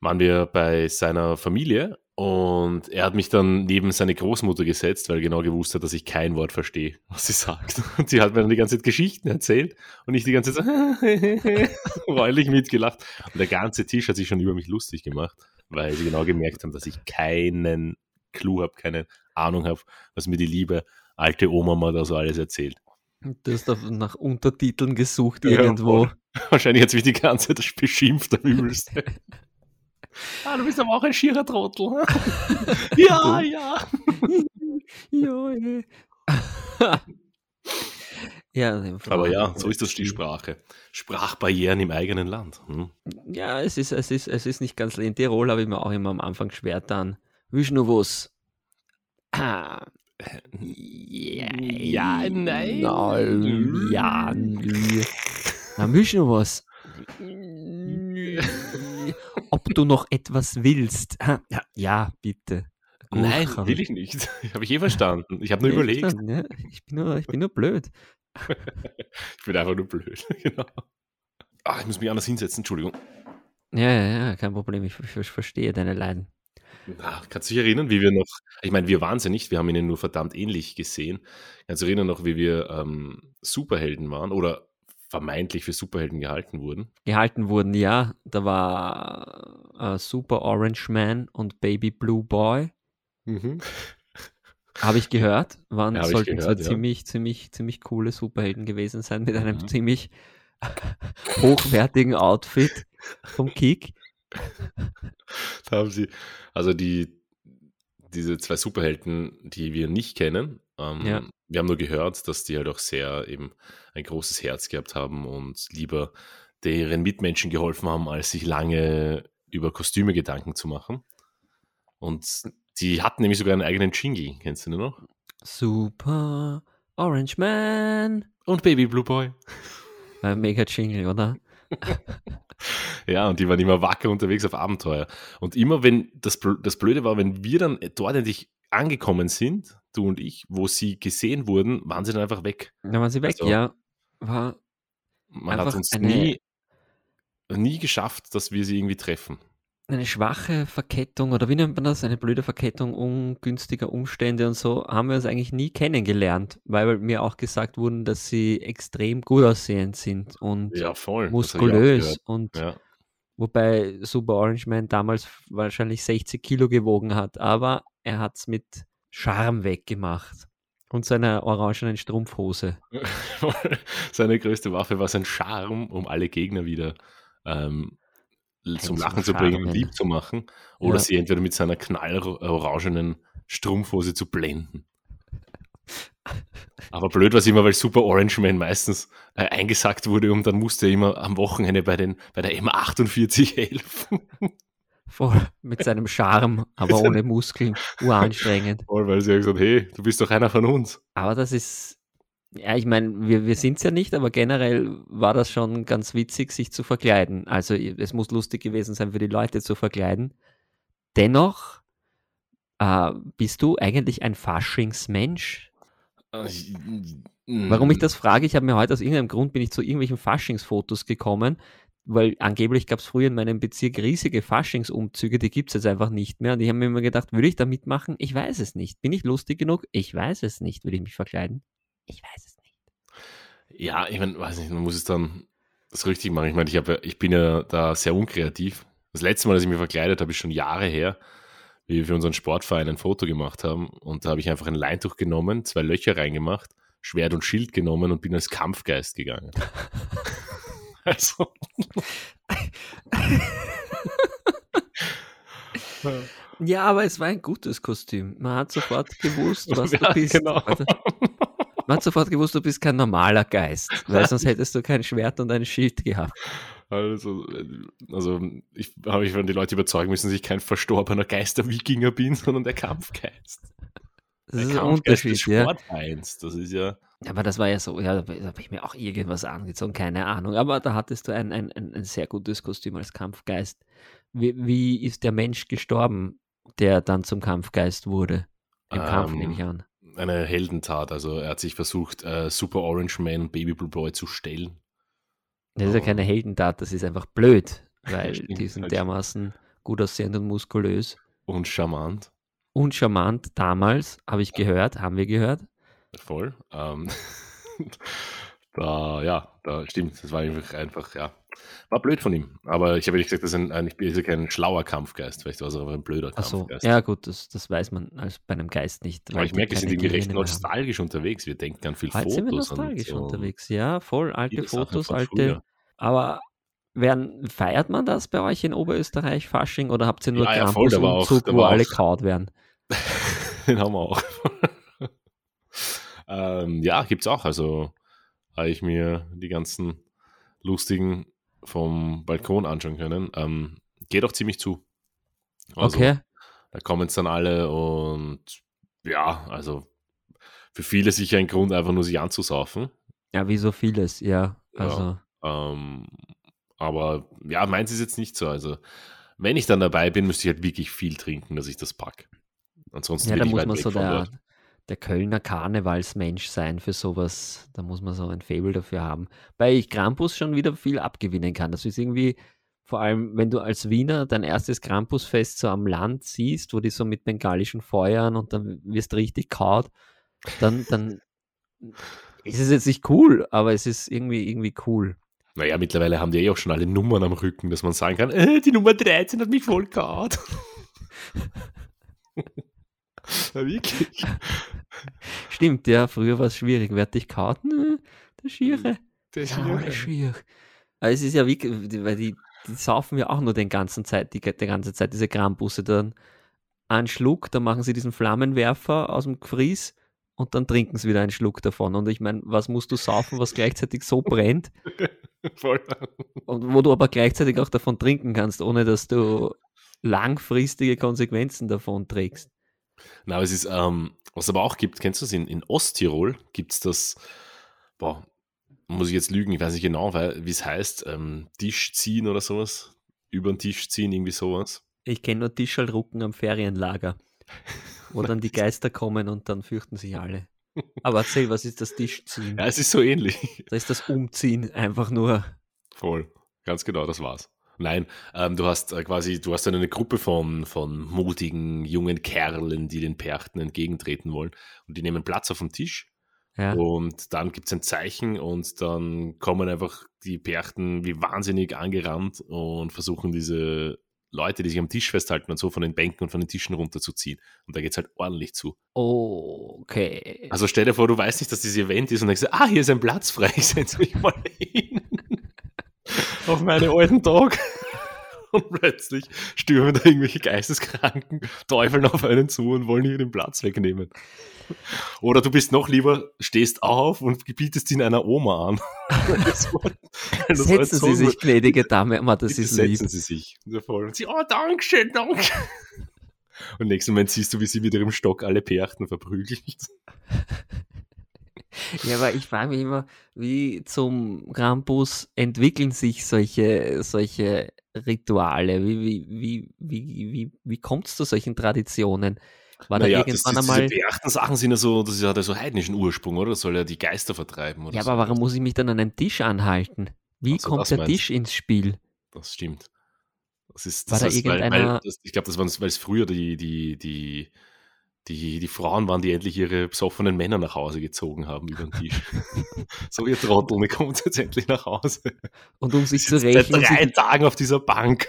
[SPEAKER 2] waren wir bei seiner Familie und er hat mich dann neben seine Großmutter gesetzt, weil er genau gewusst hat, dass ich kein Wort verstehe, was sie sagt. Und die hat mir dann die ganze Zeit Geschichten erzählt und ich die ganze Zeit so reulich mitgelacht. Und der ganze Tisch hat sich schon über mich lustig gemacht, weil sie genau gemerkt haben, dass ich keinen Clou habe, keine Ahnung habe, was mir die liebe alte Oma mal da so alles erzählt.
[SPEAKER 3] Du hast nach Untertiteln gesucht
[SPEAKER 2] Ja,
[SPEAKER 3] irgendwo.
[SPEAKER 2] Wahrscheinlich hat sie mich die ganze Zeit beschimpft am übelsten. ah, du bist aber auch ein schierer Trottel. ja, ja.
[SPEAKER 3] ja, eh. ja, in
[SPEAKER 2] Aber ja, so ist das die. Sprache. Sprachbarrieren im eigenen Land. Hm?
[SPEAKER 3] Ja, es ist, es ist, es ist nicht ganz in Tirol, habe ich mir auch immer am Anfang schwer dann. Du noch was? Ah. Ja,
[SPEAKER 2] nein.
[SPEAKER 3] Nein, ja, nö. Na, willst du noch was? Ob du noch etwas willst? Ja, ja bitte. Gut,
[SPEAKER 2] Nein,
[SPEAKER 3] kann
[SPEAKER 2] will ich nicht. Habe ich eh verstanden. Ich habe nur
[SPEAKER 3] Ja,
[SPEAKER 2] überlegt.
[SPEAKER 3] ja. Ich, bin nur, ich bin nur blöd.
[SPEAKER 2] Ich bin einfach nur blöd. genau. Ah, ich muss mich anders hinsetzen, Entschuldigung.
[SPEAKER 3] Ja, ja, ja, kein Problem. Ich, ich verstehe deine Leiden.
[SPEAKER 2] Ah, kannst du dich erinnern, wie wir noch, ich meine, wir waren es ja nicht, wir haben ihn nur verdammt ähnlich gesehen. Kannst du dich erinnern noch, wie wir ähm, Superhelden waren oder vermeintlich für Superhelden gehalten wurden?
[SPEAKER 3] Gehalten wurden, ja. Da war äh, Super Orange Man und Baby Blue Boy. Habe ich gehört. Waren,
[SPEAKER 2] Ja,
[SPEAKER 3] sollten
[SPEAKER 2] gehört,
[SPEAKER 3] so
[SPEAKER 2] ja.
[SPEAKER 3] ziemlich, ziemlich, ziemlich coole Superhelden gewesen sein mit einem
[SPEAKER 2] Mhm.
[SPEAKER 3] ziemlich hochwertigen Outfit vom Kick.
[SPEAKER 2] Da haben sie, also die, diese zwei Superhelden, die wir nicht kennen, ähm,
[SPEAKER 3] Ja.
[SPEAKER 2] wir haben nur gehört, dass die halt auch sehr eben ein großes Herz gehabt haben und lieber deren Mitmenschen geholfen haben, als sich lange über Kostüme Gedanken zu machen. Und die hatten nämlich sogar einen eigenen Jingle, kennst du den noch?
[SPEAKER 3] Super Orange Man.
[SPEAKER 2] Und Baby Blue Boy.
[SPEAKER 3] Mega Jingle, oder?
[SPEAKER 2] Ja, und die waren immer wacker unterwegs auf Abenteuer. Und immer wenn, das, das Blöde war, wenn wir dann dort endlich angekommen sind, du und ich, wo sie gesehen wurden, waren sie dann einfach weg.
[SPEAKER 3] Dann waren sie weg,
[SPEAKER 2] Also,
[SPEAKER 3] ja. War
[SPEAKER 2] Man hat uns nie, nie geschafft, dass wir sie irgendwie treffen.
[SPEAKER 3] Eine schwache Verkettung oder wie nennt man das? Eine blöde Verkettung ungünstiger Umstände und so haben wir uns eigentlich nie kennengelernt, weil mir auch gesagt wurden, dass sie extrem gut aussehend sind und
[SPEAKER 2] Ja,
[SPEAKER 3] muskulös und
[SPEAKER 2] Ja.
[SPEAKER 3] wobei Super Orange Man damals wahrscheinlich 60 Kilo gewogen hat, aber er hat es mit Charme weggemacht und seiner orangenen Strumpfhose.
[SPEAKER 2] Seine größte Waffe war sein Charme, um alle Gegner wieder ähm, zum Lachen zu bringen und lieb zu machen. Oder
[SPEAKER 3] Ja.
[SPEAKER 2] sie entweder mit seiner knallorangenen Strumpfhose zu blenden. Aber blöd war es immer, weil Super Orange Man meistens äh, eingesackt wurde und dann musste er immer am Wochenende bei, den, bei der M48 helfen.
[SPEAKER 3] Voll mit seinem Charme, aber ohne Muskeln, uranstrengend.
[SPEAKER 2] Voll, weil sie haben gesagt, hey, du bist doch einer von uns.
[SPEAKER 3] Aber das ist, ja, ich meine, wir, wir sind es ja nicht, aber generell war das schon ganz witzig, sich zu verkleiden. Also es muss lustig gewesen sein, für die Leute zu verkleiden. Dennoch äh, bist du eigentlich ein Faschingsmensch. Warum
[SPEAKER 2] Mhm.
[SPEAKER 3] ich das frage, ich habe mir heute aus irgendeinem Grund bin ich zu irgendwelchen Faschingsfotos gekommen, weil angeblich gab es früher in meinem Bezirk riesige Faschingsumzüge, die gibt es jetzt einfach nicht mehr. Und ich habe mir immer gedacht, würde ich da mitmachen? Ich weiß es nicht. Bin ich lustig genug? Ich weiß es nicht. Würde ich mich verkleiden? Ich weiß es nicht.
[SPEAKER 2] Ja, ich meine, weiß nicht, man muss es dann das richtig machen. Ich meine, ich, hab, ich bin ja da sehr unkreativ. Das letzte Mal, dass ich mich verkleidet habe, ist schon Jahre her, wie wir für unseren Sportverein ein Foto gemacht haben. Und da habe ich einfach ein Leintuch genommen, zwei Löcher reingemacht, Schwert und Schild genommen und bin als Kampfgeist gegangen. also.
[SPEAKER 3] Ja, aber es war ein gutes Kostüm. Man hat sofort gewusst, was
[SPEAKER 2] Ja,
[SPEAKER 3] du bist.
[SPEAKER 2] genau.
[SPEAKER 3] Man hat sofort gewusst, du bist kein normaler Geist, weil sonst hättest du kein Schwert und ein Schild gehabt.
[SPEAKER 2] Also, äh, also ich habe ich die Leute überzeugen müssen, dass ich kein verstorbener Geister-Wikinger bin, sondern der Kampfgeist.
[SPEAKER 3] Das ist
[SPEAKER 2] der
[SPEAKER 3] ein
[SPEAKER 2] Kampfgeist
[SPEAKER 3] Unterschied,
[SPEAKER 2] des
[SPEAKER 3] ja.
[SPEAKER 2] Das ist ja.
[SPEAKER 3] Aber das war ja so, ja, da habe ich mir auch irgendwas angezogen, keine Ahnung. Aber da hattest du ein, ein, ein, sehr gutes Kostüm als Kampfgeist. Wie, wie ist der Mensch gestorben, der dann zum Kampfgeist wurde? Im Kampf
[SPEAKER 2] Ähm,
[SPEAKER 3] nehme ich an.
[SPEAKER 2] Eine Heldentat. Also er hat sich versucht, äh, Super Orange Man und Baby Blue Boy zu stellen.
[SPEAKER 3] Das ist ja keine Heldentat, das ist einfach blöd, weil
[SPEAKER 2] Stimmt,
[SPEAKER 3] die sind dermaßen gut aussehend und muskulös.
[SPEAKER 2] Und charmant.
[SPEAKER 3] Und charmant damals, habe ich gehört, haben wir gehört.
[SPEAKER 2] Voll. Ähm, da, ja, da stimmt. Das war einfach, einfach, ja. War blöd von ihm. Aber ich habe nicht gesagt, das ist ein, ein, ich bin kein schlauer Kampfgeist. Vielleicht war es aber ein blöder
[SPEAKER 3] Achso,
[SPEAKER 2] Kampfgeist.
[SPEAKER 3] ja gut, das, das weiß man als bei einem Geist nicht.
[SPEAKER 2] Aber ich merke, wir sind irgendwie recht
[SPEAKER 3] haben.
[SPEAKER 2] nostalgisch unterwegs. Wir denken an viel
[SPEAKER 3] Heute sind wir
[SPEAKER 2] Fotos.
[SPEAKER 3] nostalgisch
[SPEAKER 2] so.
[SPEAKER 3] unterwegs, ja, voll alte Fotos, alte.
[SPEAKER 2] früher.
[SPEAKER 3] Aber werden, feiert man das bei euch in Oberösterreich, Fasching, oder habt ihr nur
[SPEAKER 2] Ja, ja, voll, da war auch- da
[SPEAKER 3] wo alle kaut werden?
[SPEAKER 2] Den haben wir auch. ähm, ja, gibt's auch. Also habe ich mir die ganzen lustigen vom Balkon anschauen können. Ähm, geht auch ziemlich zu. Also,
[SPEAKER 3] okay,
[SPEAKER 2] Da kommen es dann alle und ja, also für viele sicher ein Grund, einfach nur sich anzusaufen.
[SPEAKER 3] ja, wie so vieles, ja.
[SPEAKER 2] Ja.
[SPEAKER 3] Also,
[SPEAKER 2] Ähm, aber ja, meins ist jetzt nicht so. Also, wenn ich dann dabei bin, müsste ich halt wirklich viel trinken, dass ich das pack. Ansonsten
[SPEAKER 3] ja,
[SPEAKER 2] bin
[SPEAKER 3] da
[SPEAKER 2] ich
[SPEAKER 3] muss man so der. Der Kölner Karnevalsmensch sein für sowas. Da muss man so ein Faible dafür haben. Weil ich Krampus schon wieder viel abgewinnen kann. Das ist irgendwie, vor allem, wenn du als Wiener dein erstes Krampusfest so am Land siehst, wo die so mit bengalischen Feuern und dann wirst du richtig kaut, dann, dann ist es jetzt nicht cool, aber es ist irgendwie, irgendwie cool.
[SPEAKER 2] Naja, mittlerweile haben die eh auch schon alle Nummern am Rücken, dass man sagen kann, äh, die Nummer 13 hat mich voll ja, wirklich.
[SPEAKER 3] Stimmt, ja, früher war es schwierig. Wer hat dich kaut? Nö, der Schiere.
[SPEAKER 2] Der Schiere.
[SPEAKER 3] alles schier. Aber es ist ja wie, weil die, die saufen ja auch nur den ganzen Zeit, die, die ganze Zeit, diese Krambusse dann. Einen Schluck, dann machen sie diesen Flammenwerfer aus dem Gefries und dann trinken sie wieder einen Schluck davon. Und ich meine, was musst du saufen, was gleichzeitig so brennt
[SPEAKER 2] Voll.
[SPEAKER 3] und wo du aber gleichzeitig auch davon trinken kannst, ohne dass du langfristige Konsequenzen davon trägst.
[SPEAKER 2] Na, es ist, ähm, was es aber auch gibt, kennst du es? In, in Osttirol gibt es das, boah, muss ich jetzt lügen, ich weiß nicht genau, wie es heißt, ähm, Tisch ziehen oder sowas. Über den Tisch ziehen, irgendwie sowas.
[SPEAKER 3] Ich kenne nur Tischalrucken am Ferienlager. wo dann die Geister kommen und dann fürchten sich alle. Aber erzähl, was ist das Tischziehen?
[SPEAKER 2] Ja, es ist so ähnlich.
[SPEAKER 3] Da ist das Umziehen einfach nur.
[SPEAKER 2] Voll. Ganz genau, das war's. Nein, ähm, du hast äh, quasi, du hast dann eine Gruppe von, von mutigen jungen Kerlen, die den Perchten entgegentreten wollen. Und die nehmen Platz auf dem Tisch.
[SPEAKER 3] Ja.
[SPEAKER 2] Und dann gibt es ein Zeichen und dann kommen einfach die Perchten wie wahnsinnig angerannt und versuchen diese Leute, die sich am Tisch festhalten und so von den Bänken und von den Tischen runterzuziehen. Und da geht es halt ordentlich zu.
[SPEAKER 3] Okay.
[SPEAKER 2] Also stell dir vor, du weißt nicht, dass dieses Event ist und denkst, ah, hier ist ein Platz frei, ich setze mich mal hin. Auf meine alten Tag. Und plötzlich stürmen da irgendwelche geisteskranken Teufeln auf einen zu und wollen hier den Platz wegnehmen. Oder du bist noch lieber, stehst auf und gebietest ihn einer Oma an. Das war- das
[SPEAKER 3] Setzen
[SPEAKER 2] so
[SPEAKER 3] Sie sich, gnädige Dame, aber das ist lieb.
[SPEAKER 2] setzen Sie sich. Und sie, oh, danke schön, danke. Und im nächsten Moment siehst du, wie sie mit ihrem Stock alle Perchten verprügelt.
[SPEAKER 3] Ja, aber ich frage mich immer, wie zum Krampus entwickeln sich solche, solche Rituale? Wie, wie, wie, wie, wie, wie kommt es zu solchen Traditionen? War
[SPEAKER 2] Naja,
[SPEAKER 3] da
[SPEAKER 2] das,
[SPEAKER 3] irgendwann
[SPEAKER 2] das,
[SPEAKER 3] einmal.
[SPEAKER 2] diese Perchten-Sachen sind ja so, das hat ja so heidnischen Ursprung, oder? Das soll ja die Geister vertreiben. Oder
[SPEAKER 3] Ja,
[SPEAKER 2] so.
[SPEAKER 3] aber warum muss ich mich dann an einem Tisch anhalten? Wie
[SPEAKER 2] Ach so,
[SPEAKER 3] kommt
[SPEAKER 2] das
[SPEAKER 3] der
[SPEAKER 2] meinst
[SPEAKER 3] Tisch ins Spiel?
[SPEAKER 2] Das stimmt. Das ist,
[SPEAKER 3] War
[SPEAKER 2] das
[SPEAKER 3] da
[SPEAKER 2] heißt, weil, weil,
[SPEAKER 3] irgendeiner-
[SPEAKER 2] das, ich glaube, das waren, weil es früher die, die, die, die, die Frauen waren, die endlich ihre besoffenen Männer nach Hause gezogen haben über den Tisch. so, ihr Trottel, ihr kommt jetzt endlich nach Hause.
[SPEAKER 3] Und um sich zu
[SPEAKER 2] Sitzt seit
[SPEAKER 3] um
[SPEAKER 2] drei Tagen auf dieser Bank.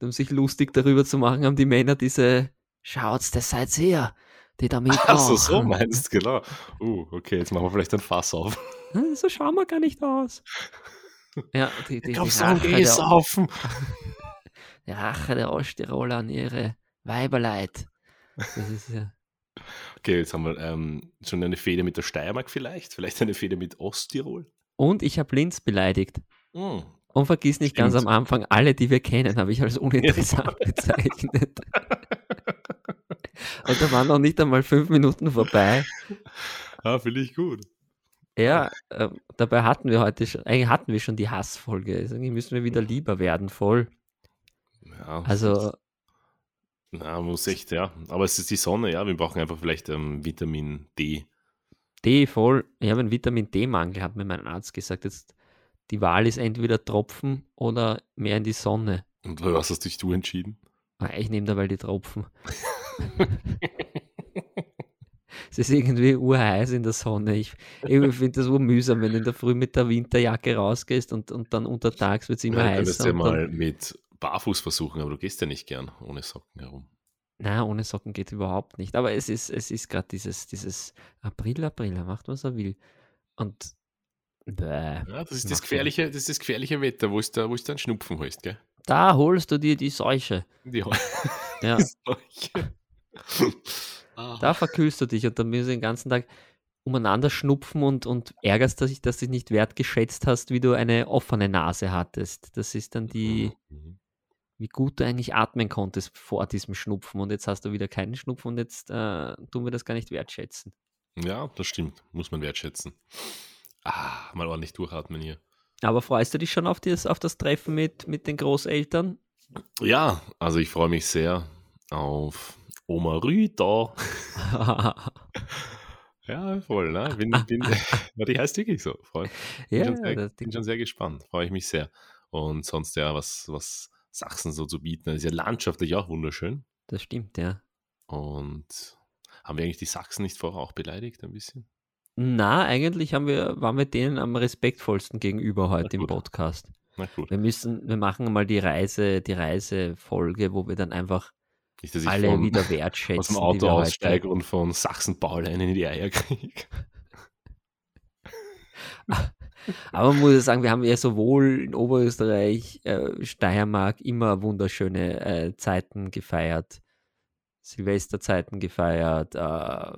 [SPEAKER 3] um sich lustig darüber zu machen, haben die Männer diese Schaut's, das seid ihr, die da mitmachen.
[SPEAKER 2] Achso, so meinst genau. Uh, okay, jetzt machen wir vielleicht ein Fass auf.
[SPEAKER 3] So schauen wir gar nicht aus. Ja, die, die,
[SPEAKER 2] Ich glaube, so
[SPEAKER 3] der,
[SPEAKER 2] saufen.
[SPEAKER 3] die Rache der Osttiroler an ihre Weiberleid. Das ist ja.
[SPEAKER 2] Okay, jetzt haben wir ähm, schon eine Fehde mit der Steiermark vielleicht. Vielleicht eine Fehde mit Osttirol.
[SPEAKER 3] Und ich habe Linz beleidigt.
[SPEAKER 2] Hm.
[SPEAKER 3] Und vergiss nicht ganz
[SPEAKER 2] Stimmt.
[SPEAKER 3] am Anfang, alle, die wir kennen, habe ich als uninteressant bezeichnet. Und da waren noch nicht einmal fünf Minuten vorbei.
[SPEAKER 2] Ah, finde ich gut.
[SPEAKER 3] Ja, äh, dabei hatten wir heute schon, eigentlich hatten wir schon die Hassfolge. Also Eigentlich müssen wir wieder lieber werden, voll.
[SPEAKER 2] Ja,
[SPEAKER 3] Also,
[SPEAKER 2] Na, muss echt, ja. Aber es ist die Sonne, ja. Wir brauchen einfach vielleicht ähm, Vitamin D.
[SPEAKER 3] D voll. Ich habe einen Vitamin D-Mangel, hat mir mein Arzt gesagt. Jetzt die Wahl ist entweder Tropfen oder mehr in die Sonne.
[SPEAKER 2] Und für was hast dich du entschieden?
[SPEAKER 3] Ah, Ich nehme dabei die Tropfen. es ist irgendwie urheiß in der Sonne. Ich, ich finde das urmühsam, wenn du in der Früh mit der Winterjacke rausgehst und, und dann untertags wird es immer
[SPEAKER 2] Ja,
[SPEAKER 3] heißer.
[SPEAKER 2] ja
[SPEAKER 3] und dann-
[SPEAKER 2] mal mit Barfuß versuchen, aber du gehst ja nicht gern ohne Socken herum.
[SPEAKER 3] Na, ohne Socken geht überhaupt nicht. Aber es ist, es ist gerade dieses, dieses April, April, er macht, was er will. Und bäh,
[SPEAKER 2] Ja, das ist das gefährliche, das ist das gefährliche Wetter, wo es da, wo es dann Schnupfen holst, gell?
[SPEAKER 3] da holst du dir die Seuche.
[SPEAKER 2] Die
[SPEAKER 3] Ja,
[SPEAKER 2] Seuche. Ah.
[SPEAKER 3] da verkühlst du dich und dann müssen du den ganzen Tag umeinander schnupfen und, und ärgerst dich, dass du nicht wertgeschätzt hast, wie du eine offene Nase hattest. Das ist dann die,
[SPEAKER 2] Mhm.
[SPEAKER 3] Wie gut du eigentlich atmen konntest vor diesem Schnupfen und jetzt hast du wieder keinen Schnupfen und jetzt äh, tun wir das gar nicht wertschätzen.
[SPEAKER 2] Ja, das stimmt. Muss man wertschätzen. Ah, mal ordentlich durchatmen hier.
[SPEAKER 3] Aber freust du dich schon auf das, auf das Treffen mit, mit den Großeltern?
[SPEAKER 2] Ja, also ich freue mich sehr auf Oma Rüda. Ja, voll, ne? Bin, bin, die heißt wirklich so. Freu, bin,
[SPEAKER 3] ja,
[SPEAKER 2] schon sehr, bin schon sehr gespannt. Freue ich mich sehr. Und sonst ja, was, was Sachsen so zu bieten. hat. Ist ja landschaftlich auch wunderschön.
[SPEAKER 3] das stimmt, ja.
[SPEAKER 2] Und haben wir eigentlich die Sachsen nicht vorher auch beleidigt ein bisschen?
[SPEAKER 3] Na, eigentlich haben wir, waren wir denen am respektvollsten gegenüber heute im. Podcast.
[SPEAKER 2] Na gut.
[SPEAKER 3] Wir müssen, wir machen mal die Reise, die Reisefolge, wo wir dann einfach
[SPEAKER 2] Nicht, dass ich
[SPEAKER 3] alle
[SPEAKER 2] von,
[SPEAKER 3] wieder wertschätzen.
[SPEAKER 2] aus dem Auto aussteige und von Sachsen-Paul einen in die Eier kriege.
[SPEAKER 3] Aber man muss ja sagen, wir haben ja sowohl in Oberösterreich, äh, Steiermark immer wunderschöne äh, Zeiten gefeiert. Silvesterzeiten gefeiert, äh,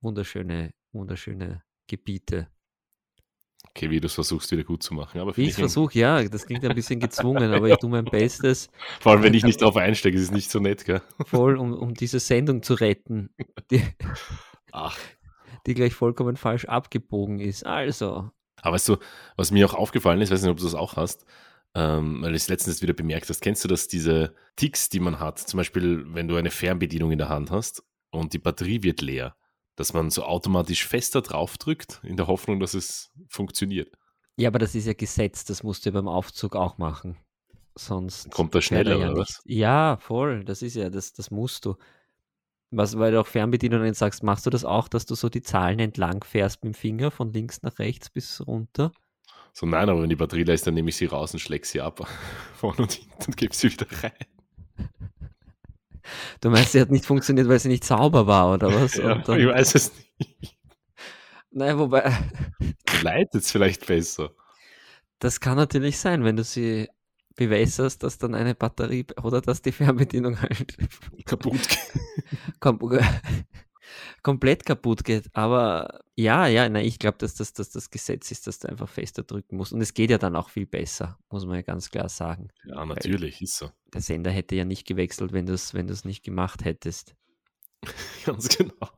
[SPEAKER 3] wunderschöne, wunderschöne Gebiete.
[SPEAKER 2] Okay, wie du es versuchst, wieder gut zu machen. Aber
[SPEAKER 3] Wie ich versuche, ja, das klingt ein bisschen gezwungen, aber ich tue mein Bestes,
[SPEAKER 2] Vor allem, wenn ich nicht drauf einsteige, ist es nicht so nett, gell?
[SPEAKER 3] voll, um, um diese Sendung zu retten, die,
[SPEAKER 2] Ach.
[SPEAKER 3] die gleich vollkommen falsch abgebogen ist. Also,
[SPEAKER 2] Aber weißt du, was mir auch aufgefallen ist, weiß nicht, ob du das auch hast, ähm, weil ich es letztens wieder bemerkt hast. Kennst du das, diese Ticks, die man hat? Zum Beispiel, wenn du eine Fernbedienung in der Hand hast und die Batterie wird leer, dass man so automatisch fester drauf drückt, in der Hoffnung, dass es funktioniert.
[SPEAKER 3] Ja, aber das ist ja Gesetz, das musst du ja beim Aufzug auch machen. Sonst
[SPEAKER 2] Kommt
[SPEAKER 3] wäre
[SPEAKER 2] schneller,
[SPEAKER 3] ja
[SPEAKER 2] oder was?
[SPEAKER 3] Ja, voll, das ist ja, das, das musst du. Was, weil du auch Fernbedienungen sagst, machst du das auch, dass du so die Zahlen entlang fährst mit dem Finger von links nach rechts bis runter?
[SPEAKER 2] So, nein, aber wenn die Batterie leer ist, dann nehme ich sie raus und schläge sie ab. Vorne und hinten und gebe sie wieder rein.
[SPEAKER 3] Du meinst, sie hat nicht funktioniert, weil sie nicht sauber war, oder was?
[SPEAKER 2] Ja,
[SPEAKER 3] dann,
[SPEAKER 2] ich weiß es nicht.
[SPEAKER 3] naja, wobei,
[SPEAKER 2] Leitet es vielleicht besser.
[SPEAKER 3] das kann natürlich sein, wenn du sie bewässerst, dass dann eine Batterie oder dass die Fernbedienung halt
[SPEAKER 2] Kaputt.
[SPEAKER 3] kom komplett kaputt geht. Aber ja, ja, na, ich glaube, dass das, dass das Gesetz ist, dass du einfach fester drücken musst. Und es geht ja dann auch viel besser, muss man ja ganz klar sagen.
[SPEAKER 2] Ja, natürlich, ist so.
[SPEAKER 3] Der Sender hätte ja nicht gewechselt, wenn du es wenn du's nicht gemacht hättest.
[SPEAKER 2] Ganz genau.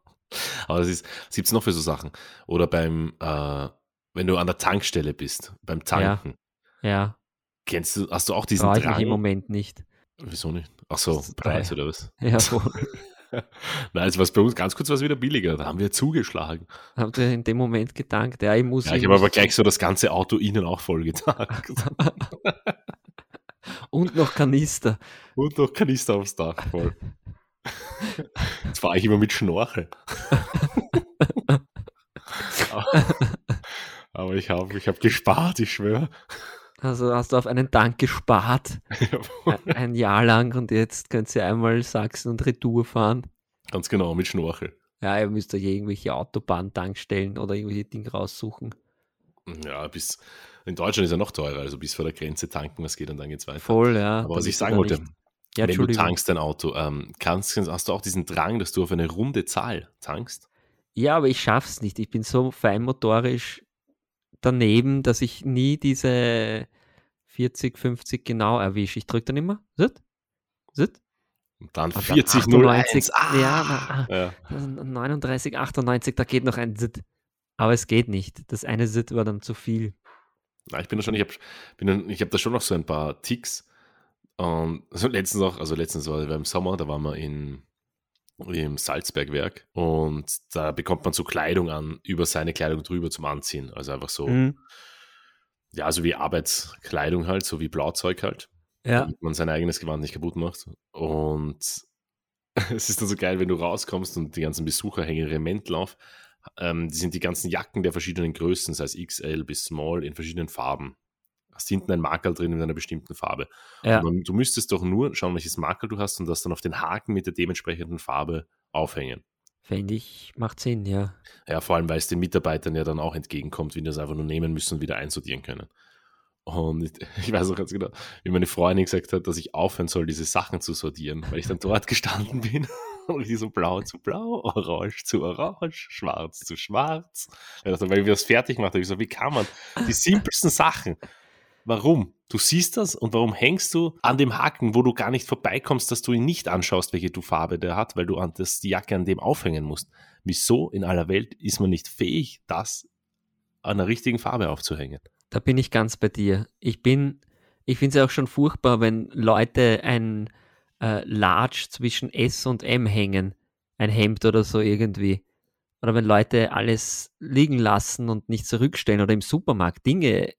[SPEAKER 2] Aber es ist, was gibt es noch für so Sachen? Oder beim, äh, wenn du an der Tankstelle bist, beim Tanken,
[SPEAKER 3] Ja,
[SPEAKER 2] kennst du, hast du auch diesen
[SPEAKER 3] brauche ich
[SPEAKER 2] Drang?
[SPEAKER 3] im Moment nicht.
[SPEAKER 2] Wieso nicht? Ach so, Preis oder was?
[SPEAKER 3] Ja, voll.
[SPEAKER 2] Nein, es war bei uns ganz kurz was wieder billiger. Da haben wir zugeschlagen.
[SPEAKER 3] Habt ihr in dem Moment gedankt? Ja, ich muss.
[SPEAKER 2] Ja, ich
[SPEAKER 3] ich
[SPEAKER 2] habe aber gleich so das ganze Auto innen auch voll getankt.
[SPEAKER 3] Und noch Kanister.
[SPEAKER 2] Und noch Kanister aufs Dach voll. Jetzt fahre ich immer mit Schnorchel. Aber ich habe ich hab gespart, ich schwöre.
[SPEAKER 3] Also hast du auf einen Tank gespart, ein- Jahr lang und jetzt könnt ihr einmal Sachsen und Retour fahren.
[SPEAKER 2] Ganz genau, mit Schnorchel.
[SPEAKER 3] Ja, ihr müsst euch irgendwelche Autobahntankstellen oder irgendwelche Dinge raussuchen.
[SPEAKER 2] Ja, bis in Deutschland ist er noch teurer, also bis vor der Grenze tanken, was geht und dann geht's weiter.
[SPEAKER 3] Voll, ja.
[SPEAKER 2] Aber was ich sagen wollte,
[SPEAKER 3] Ja,
[SPEAKER 2] wenn du tankst dein Auto, ähm, kannst, hast du auch diesen Drang, dass du auf eine runde Zahl tankst?
[SPEAKER 3] Ja, aber ich schaff's nicht. Ich bin so feinmotorisch daneben, dass ich nie diese 40, 50 genau erwische. Ich drücke dann immer. Sit, sit.
[SPEAKER 2] Und dann
[SPEAKER 3] Und dann
[SPEAKER 2] 40,
[SPEAKER 3] 98,
[SPEAKER 2] 01. Ah,
[SPEAKER 3] ja,
[SPEAKER 2] ja.
[SPEAKER 3] 39, 98, da geht noch ein Sit. Aber es geht nicht. Das eine Sit war dann zu viel.
[SPEAKER 2] Na, ich bin da schon, ich habe dann- ich hab da schon noch so ein paar Ticks. Und also letztens auch, also letztens war wir im Sommer, da waren wir in, im Salzbergwerk und da bekommt man so Kleidung an, über seine Kleidung drüber zum Anziehen. Also einfach so,
[SPEAKER 3] Mhm.
[SPEAKER 2] ja, so wie Arbeitskleidung halt, so wie Blauzeug halt,
[SPEAKER 3] Ja.
[SPEAKER 2] damit man sein eigenes Gewand nicht kaputt macht. Und es ist dann so geil, wenn du rauskommst und die ganzen Besucher hängen ihre Mäntel auf. Ähm, die sind die ganzen Jacken der verschiedenen Größen, sei es XL bis Small, in verschiedenen Farben. Hast hinten ein Makel drin mit einer bestimmten Farbe.
[SPEAKER 3] Ja.
[SPEAKER 2] Und dann, du müsstest doch nur schauen, welches Makel du hast und das dann auf den Haken mit der dementsprechenden Farbe aufhängen.
[SPEAKER 3] Finde ich, macht Sinn, ja.
[SPEAKER 2] Ja, vor allem, weil es den Mitarbeitern ja dann auch entgegenkommt, wie die das einfach nur nehmen müssen und wieder einsortieren können. Und ich, ich weiß auch ganz genau, wie meine Freundin gesagt hat, dass ich aufhören soll, diese Sachen zu sortieren, weil ich dann dort gestanden bin und ich so blau zu blau, orange zu orange, schwarz zu schwarz. Weil ich dachte, weil wir das fertig gemacht haben, ich so, wie kann man die simpelsten Sachen, warum? Du siehst das und warum hängst du an dem Haken, wo du gar nicht vorbeikommst, dass du ihn nicht anschaust, welche du Farbe der hat, weil du an das, die Jacke an dem aufhängen musst. Wieso in aller Welt ist man nicht fähig, das an der richtigen Farbe aufzuhängen?
[SPEAKER 3] Da bin ich ganz bei dir. Ich bin, ich finde es auch schon furchtbar, wenn Leute ein äh, Large zwischen S und M hängen. Ein Hemd oder so irgendwie. Oder wenn Leute alles liegen lassen und nicht zurückstellen oder im Supermarkt Dinge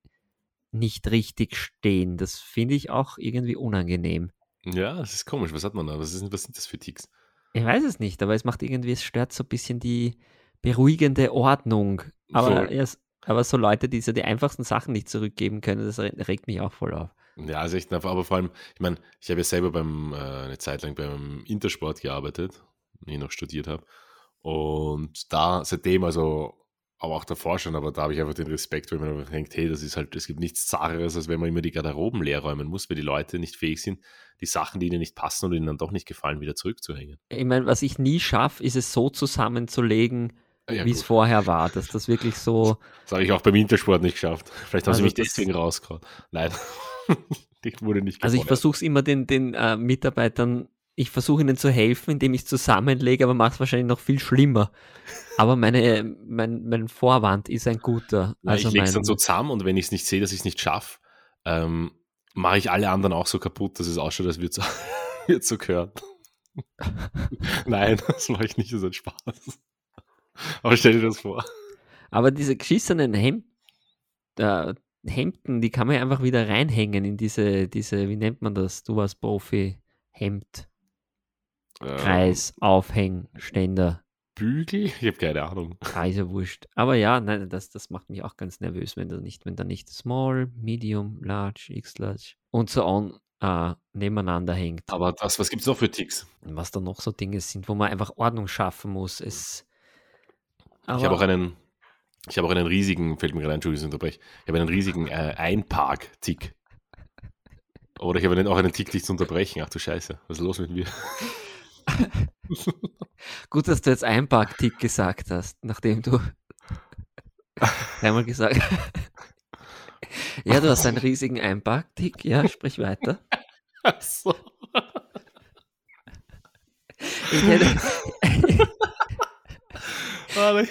[SPEAKER 3] nicht richtig stehen. Das finde ich auch irgendwie unangenehm.
[SPEAKER 2] Ja, das ist komisch. Was hat man da? Was, ist, was sind das für Ticks?
[SPEAKER 3] Ich weiß es nicht, aber es macht irgendwie, es stört so ein bisschen die beruhigende Ordnung. Aber,
[SPEAKER 2] Voll.
[SPEAKER 3] ja, s- aber so Leute, die so die einfachsten Sachen nicht zurückgeben können, das re- regt mich auch voll auf.
[SPEAKER 2] Ja, ist echt. Aber vor allem, ich meine, ich habe ja selber beim, äh, eine Zeit lang beim Intersport gearbeitet, wenn ich noch studiert habe. Und da seitdem, also, aber auch davor schon, aber da habe ich einfach den Respekt, weil man denkt, hey, das ist halt, es gibt nichts Zahreres, als wenn man immer die Garderoben leer räumen muss, weil die Leute nicht fähig sind, die Sachen, die ihnen nicht passen und ihnen dann doch nicht gefallen, wieder zurückzuhängen.
[SPEAKER 3] Ich meine, was ich nie schaffe, ist es so zusammenzulegen,
[SPEAKER 2] Ja,
[SPEAKER 3] wie es vorher war, dass das wirklich so,
[SPEAKER 2] Das habe ich auch beim Intersport nicht geschafft. Vielleicht haben
[SPEAKER 3] Also
[SPEAKER 2] sie mich deswegen rausgehauen. Nein, ich wurde nicht
[SPEAKER 3] also ich versuche es immer den, den äh, Mitarbeitern, ich versuche ihnen zu helfen, indem ich es zusammenlege, aber mache es wahrscheinlich noch viel schlimmer. Aber meine, mein, mein Vorwand ist ein guter.
[SPEAKER 2] Ja,
[SPEAKER 3] Also
[SPEAKER 2] ich lege es dann so zusammen und wenn ich es nicht sehe, dass ich es nicht schaffe, ähm, mache ich alle anderen auch so kaputt, dass es ausschaut, als würde es so gehören. Nein, das mache ich nicht, das ist ein Spaß. Aber stell dir das vor.
[SPEAKER 3] Aber diese geschissenen Hemd, äh, Hemden, die kann man ja einfach wieder reinhängen in diese, diese, wie nennt man das? Du warst Profi, Hemd,
[SPEAKER 2] Ähm,
[SPEAKER 3] Kreis, Aufhängständer.
[SPEAKER 2] Bügel? Ich habe keine Ahnung.
[SPEAKER 3] Ah, ja wurscht. Aber ja, nein, das, das macht mich auch ganz nervös, wenn da nicht, wenn da nicht Small, Medium, Large, X-Large und so on äh, nebeneinander hängt.
[SPEAKER 2] Aber das, was gibt es noch für Ticks?
[SPEAKER 3] Und was da noch so Dinge sind, wo man einfach Ordnung schaffen muss. Es,
[SPEAKER 2] ich habe auch einen, ich habe auch einen riesigen, fällt mir gerade ein, Entschuldigung, ich unterbreche. Ich habe einen riesigen äh, Einpark-Tick. Oder ich habe auch einen Tick, dich zu unterbrechen. Ach du Scheiße, was ist los mit mir?
[SPEAKER 3] Gut, dass du jetzt Einparktick gesagt hast, nachdem du einmal gesagt Ja, du hast einen riesigen Einparktick. Ja, sprich weiter.
[SPEAKER 2] Ach so.
[SPEAKER 3] Ich hätte,
[SPEAKER 2] Warte.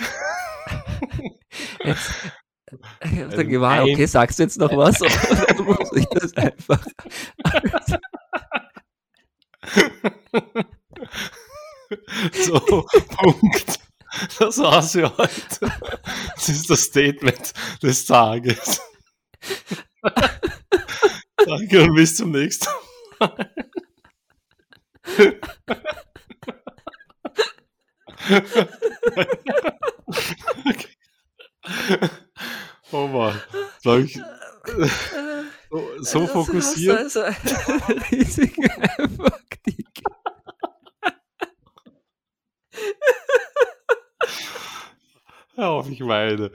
[SPEAKER 3] jetzt, ich hab dann
[SPEAKER 2] Ein
[SPEAKER 3] gewartet, okay, sagst du jetzt noch was? Oder muss ich das einfach?
[SPEAKER 2] So, Punkt. Das war's für heute. Das ist das Statement des Tages. Danke und bis zum nächsten Mal. Okay. Oh Mann. Soll ich so, so fokussiert?
[SPEAKER 3] Also, einen riesigen Einparktick.
[SPEAKER 2] Hör auf, ich meine.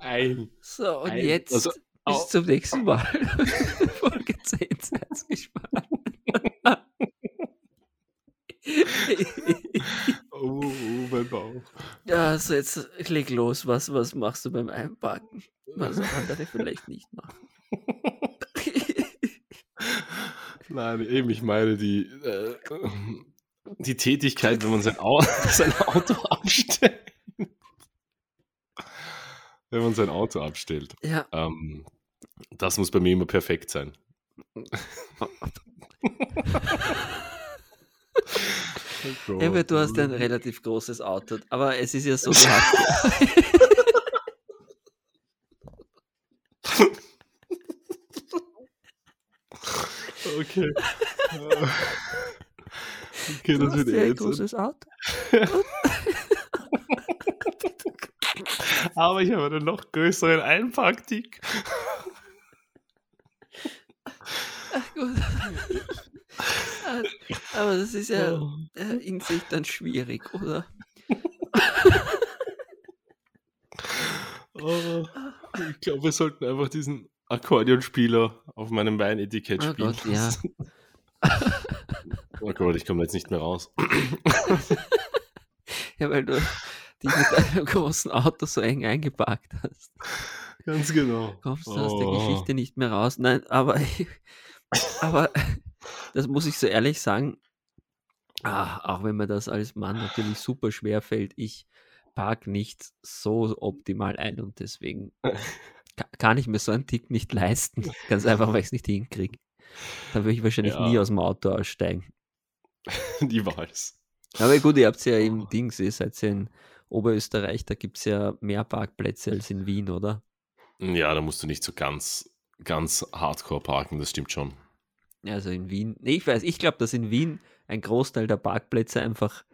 [SPEAKER 2] Ein.
[SPEAKER 3] So, und
[SPEAKER 2] Ein-
[SPEAKER 3] jetzt
[SPEAKER 2] also,
[SPEAKER 3] bis zum nächsten Mal. Folge 10, seid gespannt.
[SPEAKER 2] Oh, oh, mein Bauch.
[SPEAKER 3] ja, also jetzt leg los. Was, was machst du beim Einparken? Was andere vielleicht nicht machen.
[SPEAKER 2] Nein, eben, ich meine die, äh, die Tätigkeit, wenn man sein, Au sein Auto abstellt. Wenn man sein Auto abstellt.
[SPEAKER 3] ja,
[SPEAKER 2] Ähm, das muss bei mir immer perfekt sein. Oh
[SPEAKER 3] du hast ja ein relativ großes Auto, aber es ist ja so, du hast
[SPEAKER 2] Okay. okay, das wird
[SPEAKER 3] ja ein
[SPEAKER 2] jetzt.
[SPEAKER 3] großes Auto.
[SPEAKER 2] Aber ich habe einen noch größeren Einparktick.
[SPEAKER 3] Ach gut. Aber das ist ja
[SPEAKER 2] Oh.
[SPEAKER 3] äh, in sich dann schwierig, oder?
[SPEAKER 2] Oh, ich glaube, wir sollten einfach diesen Akkordeonspieler auf meinem Weinetikett
[SPEAKER 3] Oh
[SPEAKER 2] spielen.
[SPEAKER 3] Gott, ja.
[SPEAKER 2] Oh Gott, ich komme jetzt nicht mehr raus.
[SPEAKER 3] Ja, weil du dich mit deinem großen Auto so eng eingeparkt hast.
[SPEAKER 2] Ganz genau.
[SPEAKER 3] Kommst du aus der
[SPEAKER 2] Oh.
[SPEAKER 3] Geschichte nicht mehr raus. Nein, aber, aber das muss ich so ehrlich sagen, ah, auch wenn mir das als Mann natürlich super schwer fällt, ich park nicht so optimal ein und deswegen kann ich mir so einen Tick nicht leisten. Ganz einfach, weil ich es nicht hinkriege. Da würde ich wahrscheinlich
[SPEAKER 2] Ja.
[SPEAKER 3] nie aus dem Auto aussteigen.
[SPEAKER 2] Die weiß.
[SPEAKER 3] Aber gut, ihr habt ja im Dings, ihr seid ja in Oberösterreich, da gibt es ja mehr Parkplätze als in Wien, oder?
[SPEAKER 2] Ja, da musst du nicht so ganz, ganz hardcore parken, das stimmt schon.
[SPEAKER 3] Also in Wien, nee, ich weiß, ich glaube, dass in Wien ein Großteil der Parkplätze einfach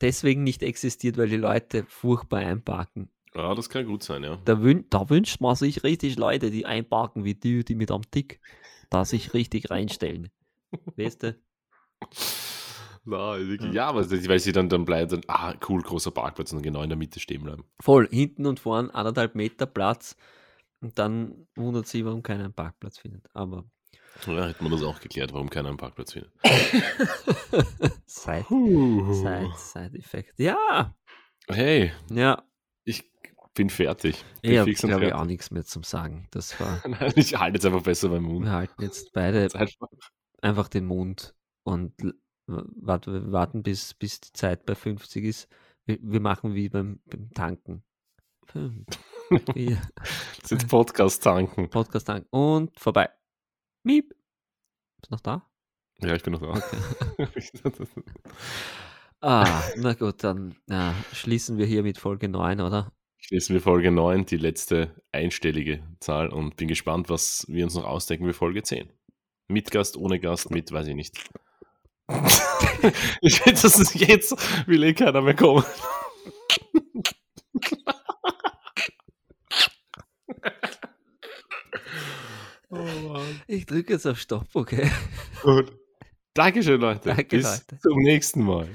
[SPEAKER 3] deswegen nicht existiert, weil die Leute furchtbar einparken.
[SPEAKER 2] Ja, das kann gut sein, ja.
[SPEAKER 3] Da, wün da wünscht man sich richtig Leute, die einparken wie die, die mit am Tick, da sich richtig reinstellen. Weißt du?
[SPEAKER 2] Na, wirklich. Ja, aber weil sie dann, dann bleiben, dann, ah, cool, großer Parkplatz und dann genau in der Mitte stehen bleiben.
[SPEAKER 3] Voll, hinten und vorn anderthalb Meter Platz und dann wundert sie, warum keiner einen Parkplatz findet. Aber
[SPEAKER 2] Ja, hätte man das auch geklärt, warum keiner einen Parkplatz findet.
[SPEAKER 3] Side. Side, Side Effekt. Ja,
[SPEAKER 2] Hey,
[SPEAKER 3] ja.
[SPEAKER 2] Bin fertig. Bin
[SPEAKER 3] Ich habe,
[SPEAKER 2] fix
[SPEAKER 3] ich,
[SPEAKER 2] fertig.
[SPEAKER 3] auch nichts mehr zum Sagen. Das war,
[SPEAKER 2] Nein, ich halte jetzt einfach besser beim Mund.
[SPEAKER 3] wir halten jetzt beide
[SPEAKER 2] einfach-
[SPEAKER 3] den Mund und warten, bis, bis die Zeit bei 50 ist. Wir, wir machen wie beim, beim Tanken.
[SPEAKER 2] Das ist Podcast tanken.
[SPEAKER 3] Podcast an und vorbei. Miep. Ist noch da?
[SPEAKER 2] Ja, ich bin noch da.
[SPEAKER 3] Ah, na gut, dann ja, schließen wir hier mit Folge 9, oder?
[SPEAKER 2] Schließen wir Folge 9, die letzte einstellige Zahl und bin gespannt, was wir uns noch ausdenken für Folge 10. Mit Gast, ohne Gast, mit, weiß ich nicht. ich finde, das ist jetzt, will eh keiner mehr kommen. oh.
[SPEAKER 3] Ich drücke jetzt auf Stopp, okay?
[SPEAKER 2] Gut. Dankeschön, Leute.
[SPEAKER 3] Danke,
[SPEAKER 2] Bis
[SPEAKER 3] Leute.
[SPEAKER 2] zum nächsten Mal.